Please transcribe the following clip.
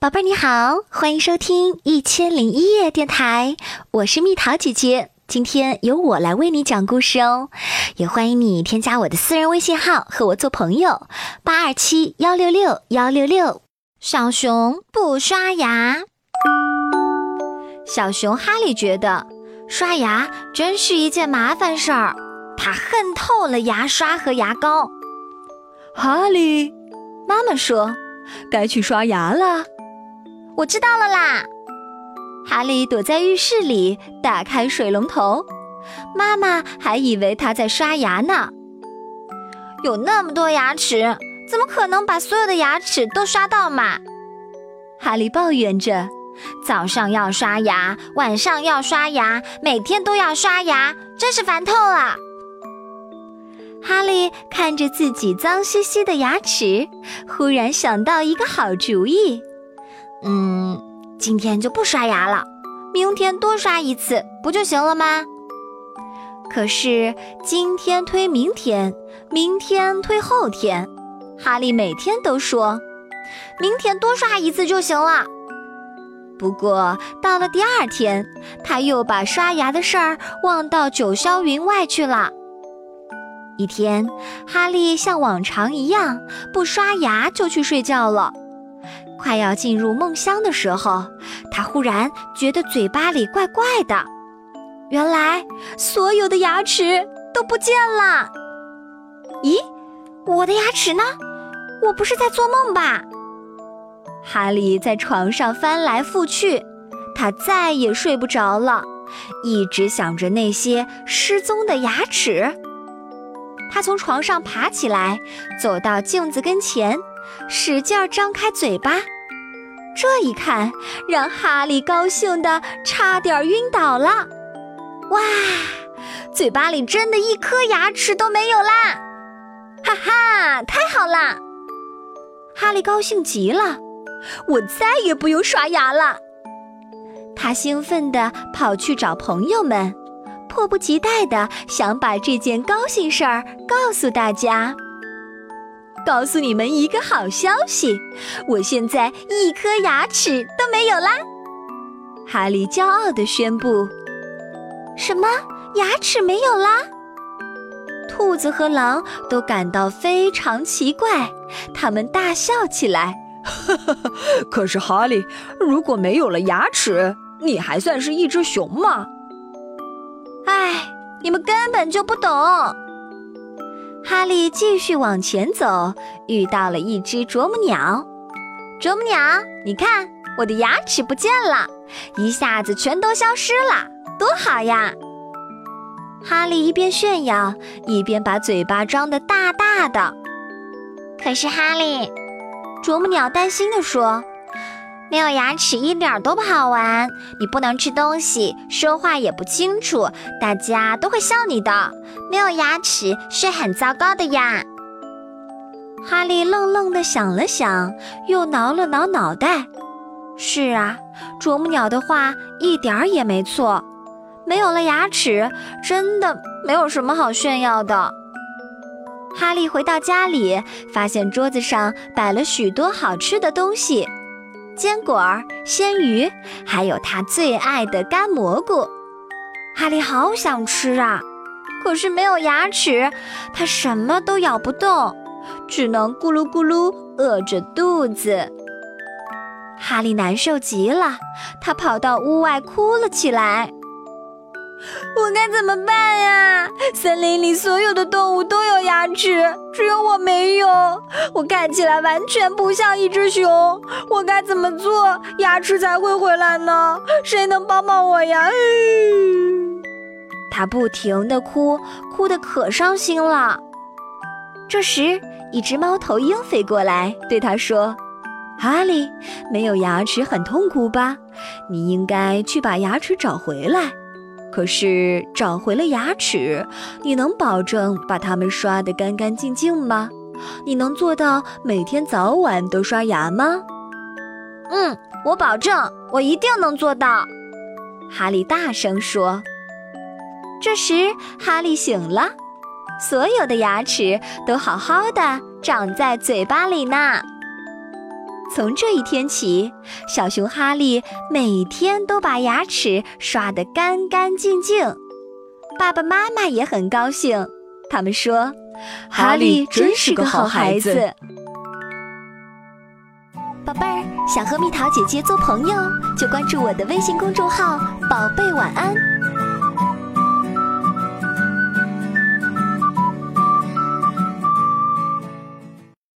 宝贝儿你好，欢迎收听《一千零一夜》电台，我是蜜桃姐姐。今天由我来为你讲故事哦，也欢迎你添加我的私人微信号和我做朋友，八二七幺六六幺六六。小熊不刷牙，小熊哈利觉得刷牙真是一件麻烦事儿，他恨透了牙刷和牙膏。哈利，妈妈说，该去刷牙了。我知道了啦！哈利躲在浴室里，打开水龙头。妈妈还以为他在刷牙呢。有那么多牙齿，怎么可能把所有的牙齿都刷到嘛？哈利抱怨着：“早上要刷牙，晚上要刷牙，每天都要刷牙，真是烦透了。”哈利看着自己脏兮兮的牙齿，忽然想到一个好主意。嗯，今天就不刷牙了，明天多刷一次不就行了吗？可是今天推明天，明天推后天，哈利每天都说，明天多刷一次就行了。不过到了第二天，他又把刷牙的事儿忘到九霄云外去了。一天，哈利像往常一样不刷牙就去睡觉了。快要进入梦乡的时候，他忽然觉得嘴巴里怪怪的。原来所有的牙齿都不见了。咦，我的牙齿呢？我不是在做梦吧？哈利在床上翻来覆去，他再也睡不着了，一直想着那些失踪的牙齿。他从床上爬起来，走到镜子跟前。使劲儿张开嘴巴，这一看让哈利高兴的差点晕倒了。哇，嘴巴里真的一颗牙齿都没有啦！哈哈，太好了！哈利高兴极了，我再也不用刷牙了。他兴奋地跑去找朋友们，迫不及待地想把这件高兴事儿告诉大家。告诉你们一个好消息，我现在一颗牙齿都没有啦！哈利骄傲地宣布。什么？牙齿没有啦？兔子和狼都感到非常奇怪，他们大笑起来。可是哈利，如果没有了牙齿，你还算是一只熊吗？哎，你们根本就不懂。哈利继续往前走，遇到了一只啄木鸟。啄木鸟，你看，我的牙齿不见了，一下子全都消失了，多好呀！哈利一边炫耀，一边把嘴巴张得大大的。可是哈利，啄木鸟担心地说。没有牙齿一点都不好玩，你不能吃东西，说话也不清楚，大家都会笑你的。没有牙齿是很糟糕的呀。哈利愣愣地想了想，又挠了挠脑袋。是啊，啄木鸟的话一点儿也没错。没有了牙齿，真的没有什么好炫耀的。哈利回到家里，发现桌子上摆了许多好吃的东西。坚果、鲜鱼，还有他最爱的干蘑菇，哈利好想吃啊！可是没有牙齿，他什么都咬不动，只能咕噜咕噜饿着肚子。哈利难受极了，他跑到屋外哭了起来。我该怎么办呀？森林里所有的动物都有牙齿，只有我没有。我看起来完全不像一只熊。我该怎么做，牙齿才会回来呢？谁能帮帮我呀？他不停地哭，哭得可伤心了。这时，一只猫头鹰飞过来，对他说：“哈利，没有牙齿很痛苦吧？你应该去把牙齿找回来。”可是找回了牙齿，你能保证把它们刷得干干净净吗？你能做到每天早晚都刷牙吗？嗯，我保证，我一定能做到。哈利大声说。这时，哈利醒了，所有的牙齿都好好的长在嘴巴里呢。从这一天起，小熊哈利每天都把牙齿刷得干干净净。爸爸妈妈也很高兴，他们说：“哈利真是个好孩子。”宝贝儿，想和蜜桃姐姐做朋友，就关注我的微信公众号“宝贝晚安”。